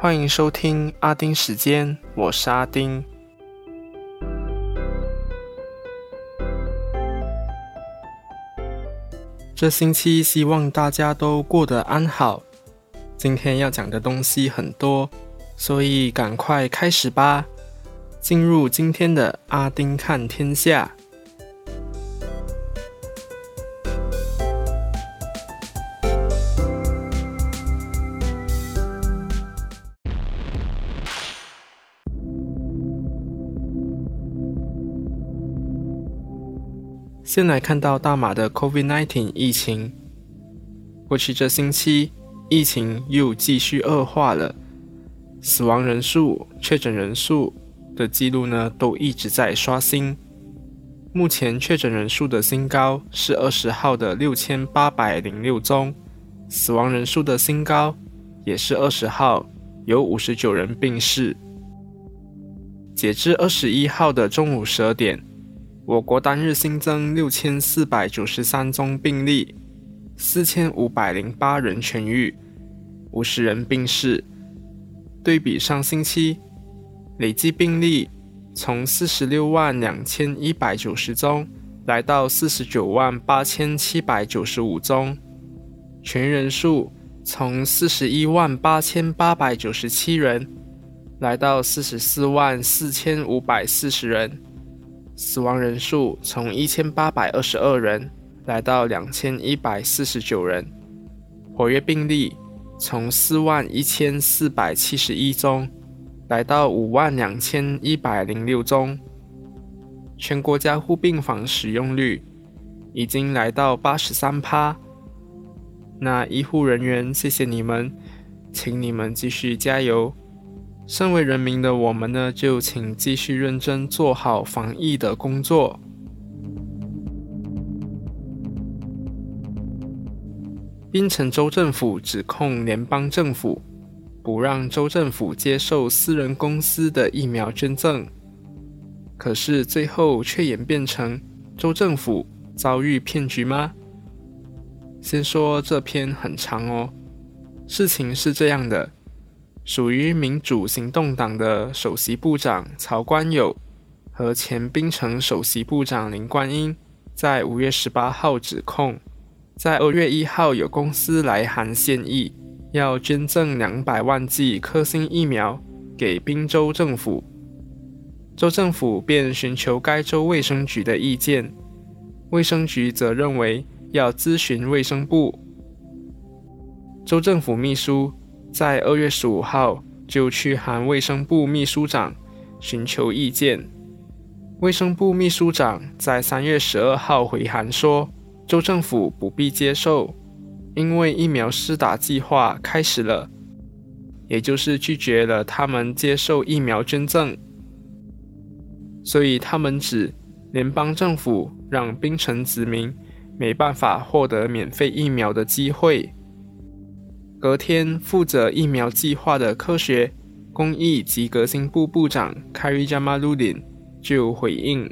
欢迎收听阿丁时间，我是阿丁。这星期希望大家都过得安好。今天要讲的东西很多，所以赶快开始吧。进入今天的阿丁看天下。先来看到大马的 COVID-19 疫情。过去这星期，疫情又继续恶化了，死亡人数、确诊人数的记录呢，都一直在刷新。目前确诊人数的新高是二十号的六千八百零六宗，死亡人数的新高也是二十号，有五十九人病逝。截至二十一号的中午十二点。我国单日新增六千四百九十三宗病例，四千五百零八人痊愈，五十人病逝。对比上星期，累计病例从四十六万两千一百九十宗来到四十九万八千七百九十五宗，痊愈人数从四十一万八千八百九十七人来到四十四万四千五百四十人。死亡人数从一千八百二十二人来到两千一百四十九人，活跃病例从四万一千四百七十一宗来到五万两千一百零六宗，全国加护病房使用率已经来到八十三趴。那医护人员，谢谢你们，请你们继续加油。身为人民的我们呢，就请继续认真做好防疫的工作。槟城州政府指控联邦政府不让州政府接受私人公司的疫苗捐赠，可是最后却演变成州政府遭遇骗局吗？先说这篇很长哦，事情是这样的。属于民主行动党的首席部长曹冠友和前槟城首席部长林冠英，在五月十八号指控，在二月一号有公司来函现意，要捐赠两百万剂科兴疫苗给宾州政府，州政府便寻求该州卫生局的意见，卫生局则认为要咨询卫生部，州政府秘书。在二月十五号就去函卫生部秘书长寻求意见。卫生部秘书长在三月十二号回函说，州政府不必接受，因为疫苗施打计划开始了，也就是拒绝了他们接受疫苗捐赠。所以他们指联邦政府让冰城子民没办法获得免费疫苗的机会。隔天，负责疫苗计划的科学、工艺及革新部部长 Kari Jamaludin 就回应：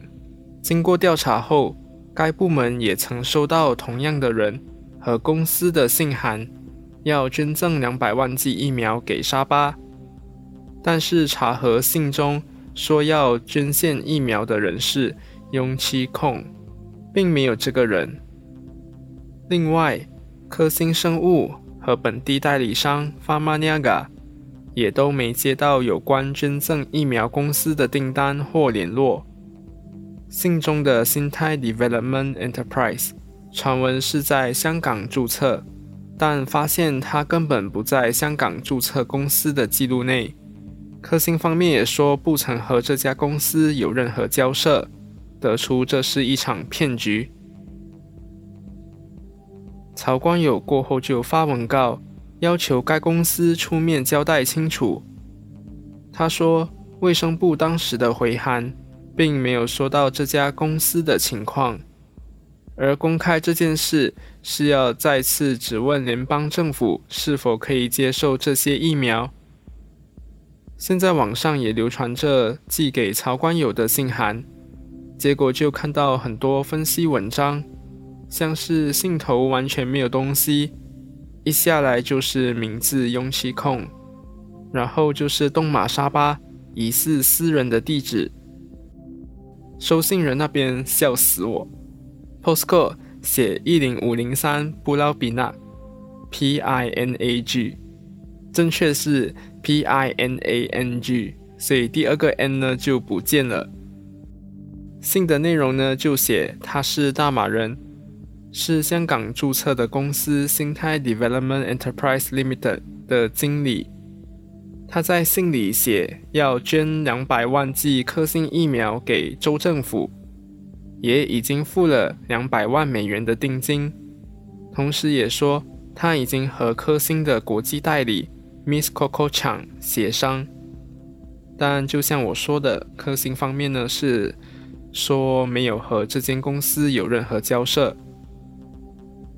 经过调查后，该部门也曾收到同样的人和公司的信函，要捐赠两百万剂疫苗给沙巴。但是查核信中说要捐献疫苗的人是雍七控，并没有这个人。另外，科兴生物。和本地代理商 f a r m a n i a g a 也都没接到有关捐赠疫苗公司的订单或联络。信中的新泰 Development Enterprise 传闻是在香港注册，但发现它根本不在香港注册公司的记录内。科兴方面也说不曾和这家公司有任何交涉，得出这是一场骗局。曹光友过后就发文告，要求该公司出面交代清楚。他说，卫生部当时的回函并没有说到这家公司的情况，而公开这件事是要再次质问联邦政府是否可以接受这些疫苗。现在网上也流传着寄给曹光友的信函，结果就看到很多分析文章。像是信头完全没有东西，一下来就是名字“雍气控”，然后就是东马沙巴疑似私人的地址。收信人那边笑死我，postcode 写一零五零三布劳比纳，P I N A G，正确是 P I N A N G，所以第二个 N 呢就不见了。信的内容呢就写他是大马人，是香港注册的公司新泰 Development Enterprise Limited 的经理。他在信里写要捐两百万剂科兴疫苗给州政府，也已经付了两百万美元的定金，同时也说他已经和科兴的国际代理 Miss Coco Chang 协商。但就像我说的，科兴方面呢是说没有和这间公司有任何交涉。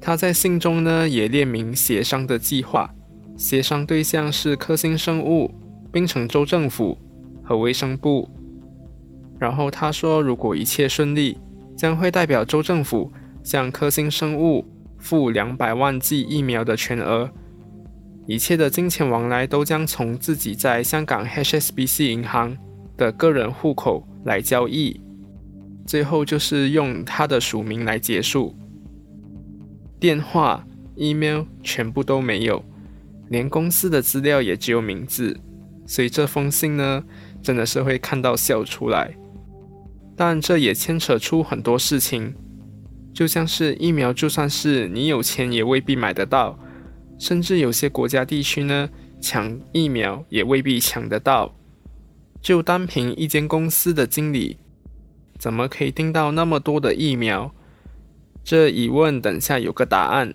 他在信中呢也列明协商的计划。协商对象是科兴生物、槟城州政府和卫生部。然后他说，如果一切顺利，将会代表州政府向科兴生物付两百万剂疫苗的全额，一切的金钱往来都将从自己在香港 HSBC 银行的个人户口来交易。最后就是用他的署名来结束，电话、email 全部都没有。连公司的资料也只有名字，所以这封信呢，真的是会看到笑出来。但这也牵扯出很多事情，就像是疫苗，就算是你有钱也未必买得到，甚至有些国家地区呢，抢疫苗也未必抢得到。就单凭一间公司的经理，怎么可以订到那么多的疫苗？这疑问等下有个答案。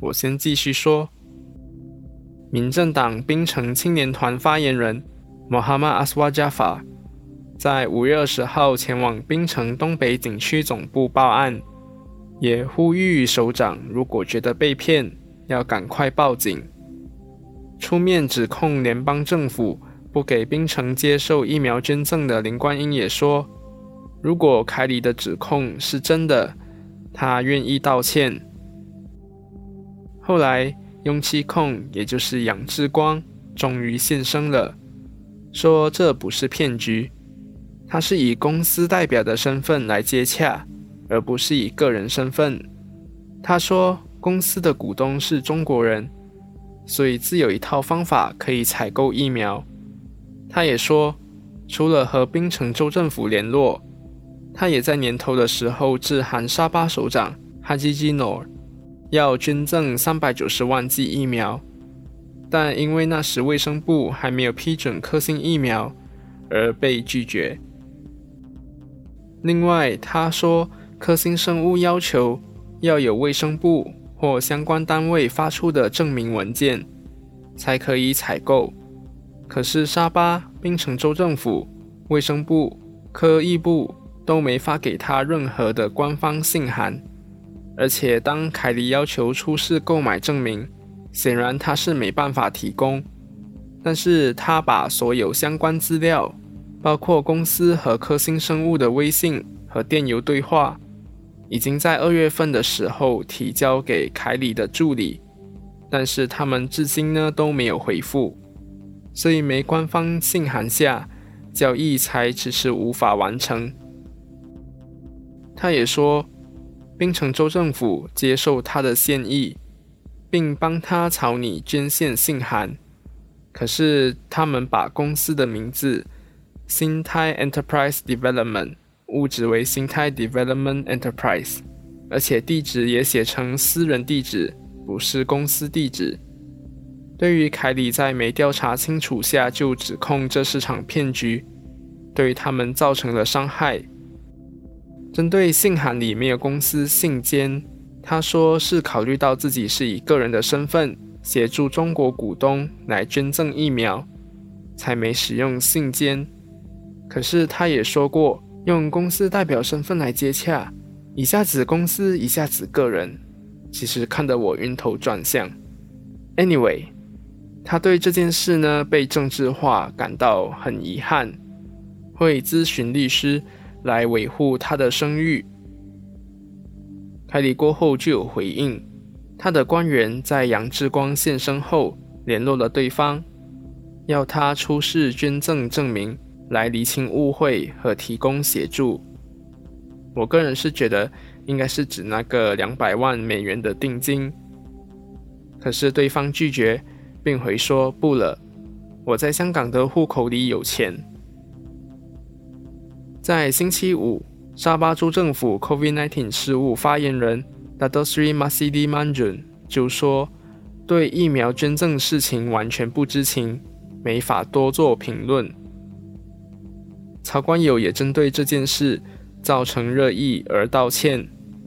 我先继续说。民政党槟城青年团发言人穆哈马阿斯瓦加法在五月二十号前往槟城东北景区总部报案，也呼吁首长如果觉得被骗，要赶快报警。出面指控联邦政府不给槟城接受疫苗捐赠的林冠英也说，如果凯里的指控是真的，他愿意道歉。后来。雍气控，也就是杨志光，终于现身了，说这不是骗局，他是以公司代表的身份来接洽，而不是以个人身份。他说公司的股东是中国人，所以自有一套方法可以采购疫苗。他也说，除了和槟城州政府联络，他也在年头的时候致函沙巴首长哈基基诺。要捐赠三百九十万剂疫苗，但因为那时卫生部还没有批准科兴疫苗，而被拒绝。另外，他说科兴生物要求要有卫生部或相关单位发出的证明文件，才可以采购。可是沙巴、槟城州政府、卫生部、科艺部都没发给他任何的官方信函。而且，当凯莉要求出示购买证明，显然他是没办法提供。但是他把所有相关资料，包括公司和科兴生物的微信和电邮对话，已经在二月份的时候提交给凯里的助理，但是他们至今呢都没有回复，所以没官方信函下，交易才迟迟无法完成。他也说。槟城州政府接受他的歉意，并帮他草拟捐献信函。可是他们把公司的名字“新泰 Enterprise Development” 误指为“新泰 Development Enterprise”，而且地址也写成私人地址，不是公司地址。对于凯里在没调查清楚下就指控这是场骗局，对他们造成了伤害。针对信函里没有公司信笺，他说是考虑到自己是以个人的身份协助中国股东来捐赠疫苗，才没使用信笺。可是他也说过，用公司代表身份来接洽，一下子公司，一下子个人，其实看得我晕头转向。Anyway，他对这件事呢被政治化感到很遗憾，会咨询律师。来维护他的声誉。凯里过后就有回应，他的官员在杨志光现身后联络了对方，要他出示捐赠证明来厘清误会和提供协助。我个人是觉得应该是指那个两百万美元的定金，可是对方拒绝，并回说不了，我在香港的户口里有钱。在星期五，沙巴州政府 COVID-19 事务发言人 Dadosri Masidi Manjun 就说。对疫苗捐赠事情完全不知情，没法多做评论。曹官友也针对这件事造成热议而道歉，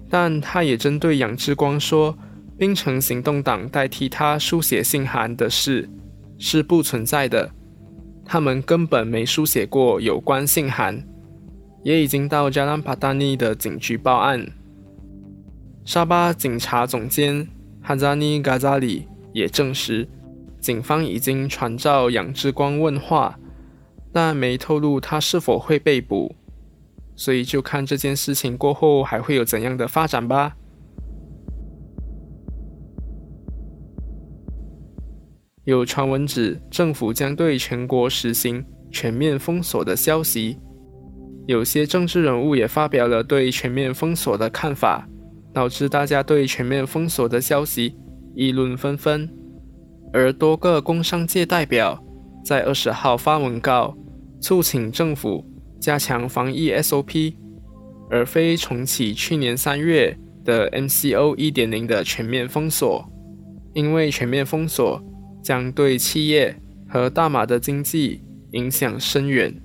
但他也针对杨志光说，槟城行动党代替他书写信函的事是不存在的，他们根本没书写过有关信函，也已经到加兰帕达尼的警局报案。沙巴警察总监。哈扎尼·嘎扎里也证实，警方已经传召杨志光问话，但没透露他是否会被捕，所以就看这件事情过后还会有怎样的发展吧。有传闻指政府将对全国实行全面封锁的消息，有些政治人物也发表了对全面封锁的看法。导致大家对全面封锁的消息议论纷纷，而多个工商界代表在二十号发文告，促请政府加强防疫 SOP，而非重启去年三月的 MCO 一点零的全面封锁，因为全面封锁将对企业和大马的经济影响深远，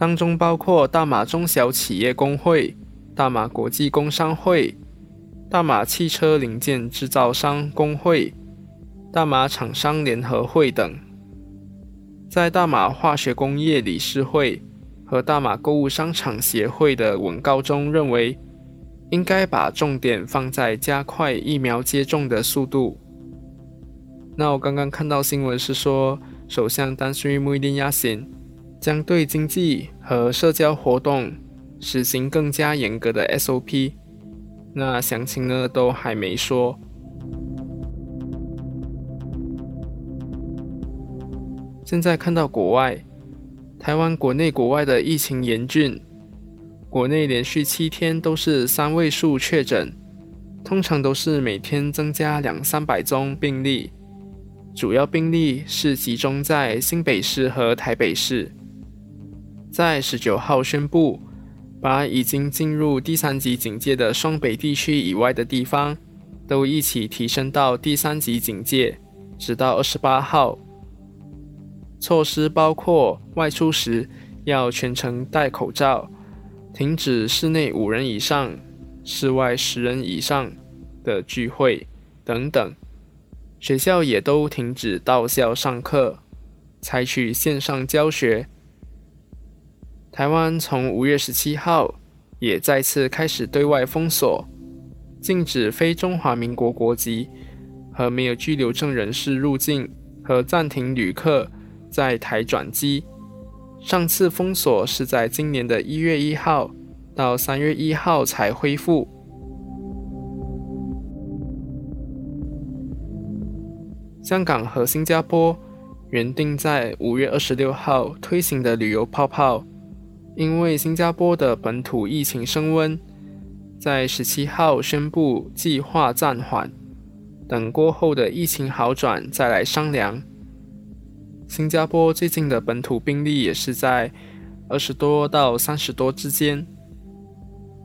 当中包括大马中小企业工会。大马国际工商会、大马汽车零件制造商工会、大马厂商联合会等，在大马化学工业理事会和大马购物商场协会的文告中认为，应该把重点放在加快疫苗接种的速度。那我刚刚看到新闻是说，首相丹斯里穆伊丁亚辛将对经济和社交活动。实行更加严格的 SOP，那详情呢都还没说。现在看到国外，台湾国内国外的疫情严峻，国内连续七天都是三位数确诊，通常都是每天增加两三百宗病例，主要病例是集中在新北市和台北市，在十九号宣布。把已经进入第三级警戒的双北地区以外的地方，都一起提升到第三级警戒，直到二十八号。措施包括外出时要全程戴口罩，停止室内五人以上、室外十人以上的聚会等等。学校也都停止到校上课，采取线上教学。台湾从五月十七号也再次开始对外封锁，禁止非中华民国国籍和没有居留证人士入境，和暂停旅客在台转机。上次封锁是在今年的一月一号到三月一号才恢复。香港和新加坡原定在五月二十六号推行的旅游泡泡。因为新加坡的本土疫情升温，在十七号宣布计划暂缓，等过后的疫情好转再来商量。新加坡最近的本土病例也是在二十多到三十多之间。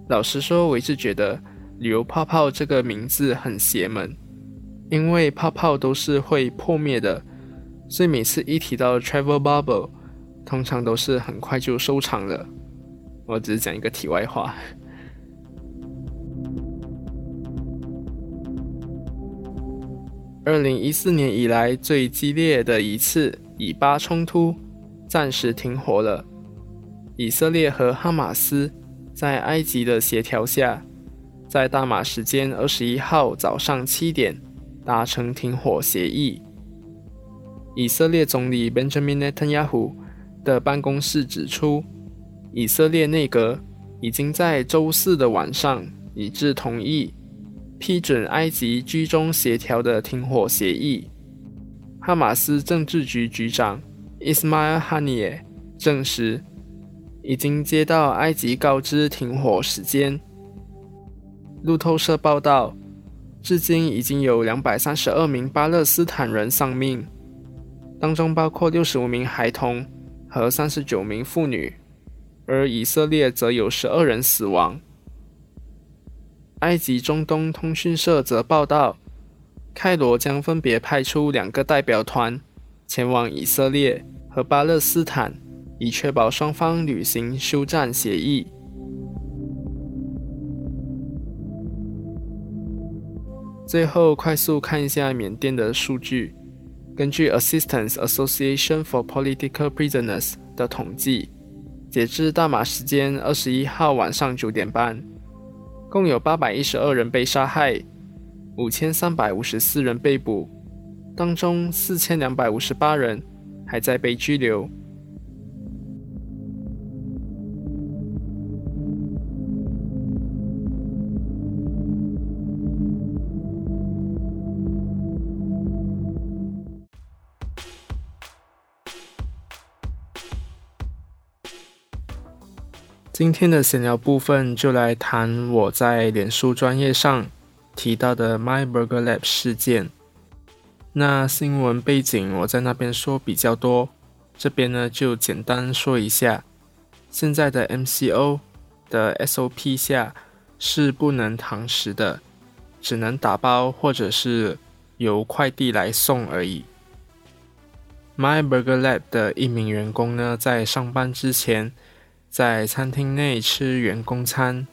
老实说，我一直觉得“旅游泡泡”这个名字很邪门，因为泡泡都是会破灭的，所以每次一提到 “travel bubble”。通常都是很快就收场了。我只是讲一个题外话。二零一四年以来最激烈的一次以巴冲突暂时停火了。以色列和哈马斯在埃及的协调下，在大马时间二十一号早上七点达成停火协议。以色列总理 Benjamin Netanyahu。的办公室指出，以色列内阁已经在周四的晚上一致同意批准埃及居中协调的停火协议。哈马斯政治局局长 Ismail hania 证实，已经接到埃及告知停火时间。路透社报道，至今已经有两百三十二名巴勒斯坦人丧命，当中包括六十五名孩童和三十九名妇女，而以色列则有十二人死亡。埃及中东通讯社则报道，开罗将分别派出两个代表团前往以色列和巴勒斯坦，以确保双方履行休战协议。最后，快速看一下缅甸的数据。根据 Assistance Association for Political Prisoners 的统计，截至大马时间二十一号晚上九点半，共有八百一十二人被杀害，五千三百五十四人被捕，当中四千两百五十八人还在被拘留。今天的闲聊部分就来谈我在脸书专业上提到的 My Burger Lab 事件。那新闻背景我在那边说比较多，这边呢就简单说一下。现在的 MCO 的 SOP 下是不能堂食的，只能打包或者是由快递来送而已。My Burger Lab 的一名员工呢，在上班之前。在餐厅内吃员工餐，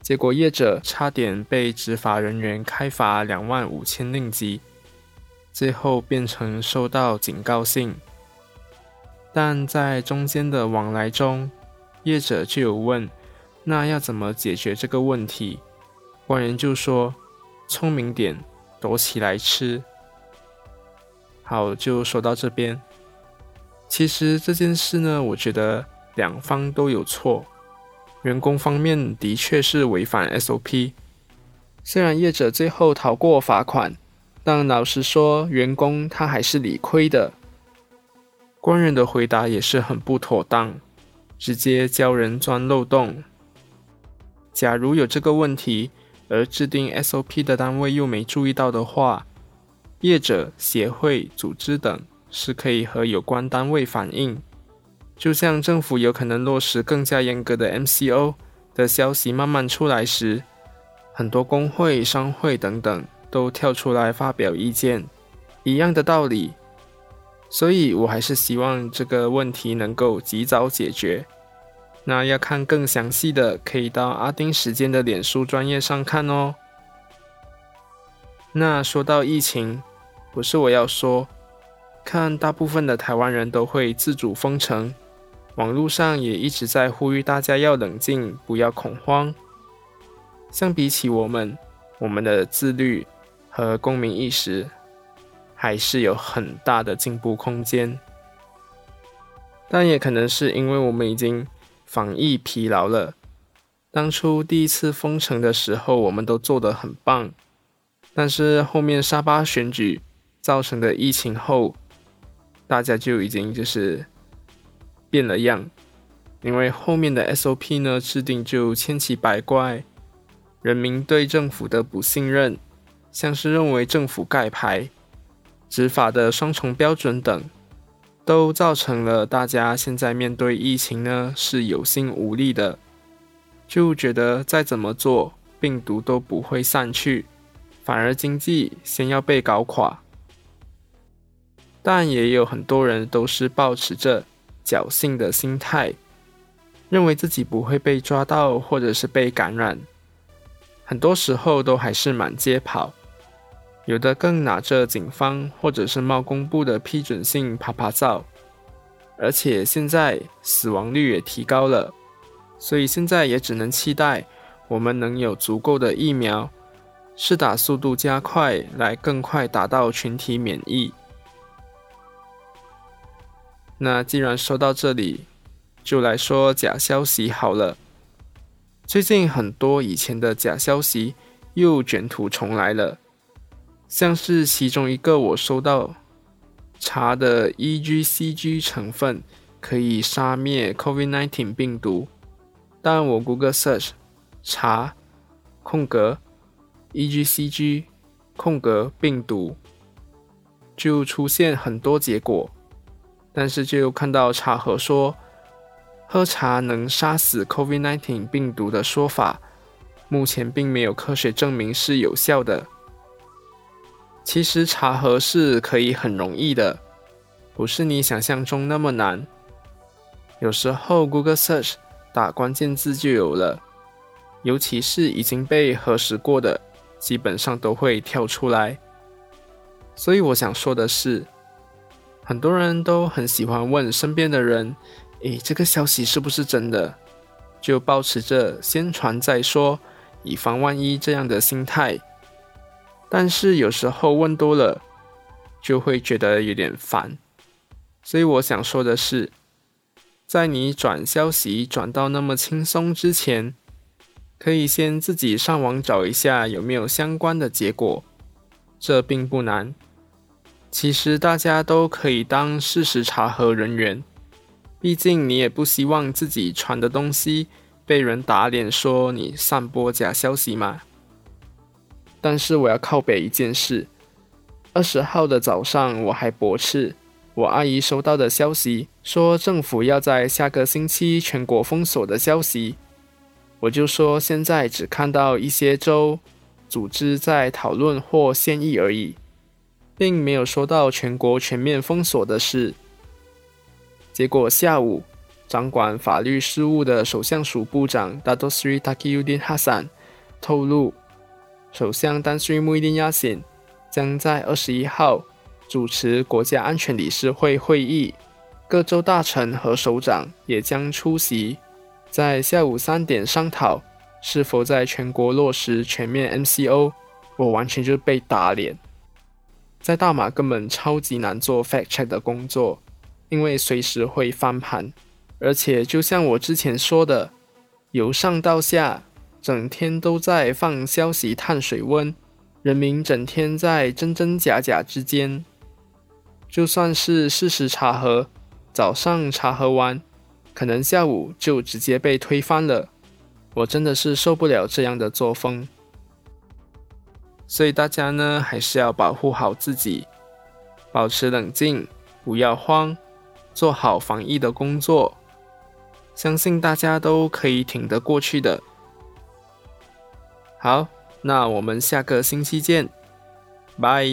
结果业者差点被执法人员开罚两万五千令吉，最后变成收到警告信。但在中间的往来中，业者就有问：“那要怎么解决这个问题？”官员就说：“聪明点，躲起来吃。”好，就说到这边。其实这件事呢，我觉得。两方都有错，员工方面的确是违反 SOP。虽然业者最后逃过罚款，但老实说，员工他还是理亏的。官员的回答也是很不妥当，直接教人钻漏洞。假如有这个问题，而制定 SOP 的单位又没注意到的话，业者、协会、组织等是可以和有关单位反映。就像政府有可能落实更加严格的 MCO 的消息慢慢出来时，很多工会、商会等等都跳出来发表意见，一样的道理。所以我还是希望这个问题能够及早解决。那要看更详细的，可以到阿丁时间的脸书专业上看哦。那说到疫情，不是我要说，看大部分的台湾人都会自主封城。网络上也一直在呼吁大家要冷静，不要恐慌。相比起我们，我们的自律和公民意识还是有很大的进步空间。但也可能是因为我们已经防疫疲劳了。当初第一次封城的时候，我们都做得很棒，但是后面沙巴选举造成的疫情后，大家就已经就是。变了样，因为后面的 SOP 呢制定就千奇百怪，人民对政府的不信任，像是认为政府盖牌、执法的双重标准等，都造成了大家现在面对疫情呢是有心无力的，就觉得再怎么做病毒都不会散去，反而经济先要被搞垮。但也有很多人都是保持着。侥幸的心态，认为自己不会被抓到，或者是被感染，很多时候都还是满街跑，有的更拿着警方或者是贸工部的批准信拍拍照，而且现在死亡率也提高了，所以现在也只能期待我们能有足够的疫苗，试打速度加快，来更快达到群体免疫。那既然说到这里，就来说假消息好了。最近很多以前的假消息又卷土重来了，像是其中一个我收到茶的 EGCG 成分可以杀灭 COVID-19 病毒，但我 Google Search 茶空格 EGCG 空格病毒，就出现很多结果，但是就看到茶盒说喝茶能杀死 COVID-19 病毒的说法，目前并没有科学证明是有效的。其实查核是可以很容易的，不是你想象中那么难。有时候 Google Search 打关键字就有了，尤其是已经被核实过的，基本上都会跳出来。所以我想说的是，很多人都很喜欢问身边的人：“诶，这个消息是不是真的？”就保持着先传再说，以防万一这样的心态。但是有时候问多了，就会觉得有点烦。所以我想说的是，在你转消息转到那么轻松之前，可以先自己上网找一下有没有相关的结果，这并不难。其实大家都可以当事实查核人员，毕竟你也不希望自己传的东西被人打脸，说你散播假消息嘛。但是我要靠北一件事。二十号的早上，我还驳斥我阿姨收到的消息，说政府要在下个星期全国封锁的消息。我就说现在只看到一些州组织在讨论或建议而已，并没有说到全国全面封锁的事。结果下午，掌管法律事务的首相署部长 Dato Sri Takiuddin Hasan 透露。首相丹斯里穆伊丁亚辛将在二十一号主持国家安全理事会会议，各州大臣和首长也将出席，在下午三点商讨是否在全国落实全面 MCO。我完全就被打脸，在大马根本超级难做 fact check 的工作，因为随时会翻盘，而且就像我之前说的，由上到下。整天都在放消息探水温，人民整天在真真假假之间。就算是事实查核，早上查核完，可能下午就直接被推翻了。我真的是受不了这样的作风。所以大家呢，还是要保护好自己，保持冷静，不要慌，做好防疫的工作。相信大家都可以挺得过去的。好，那我们下个星期见，拜。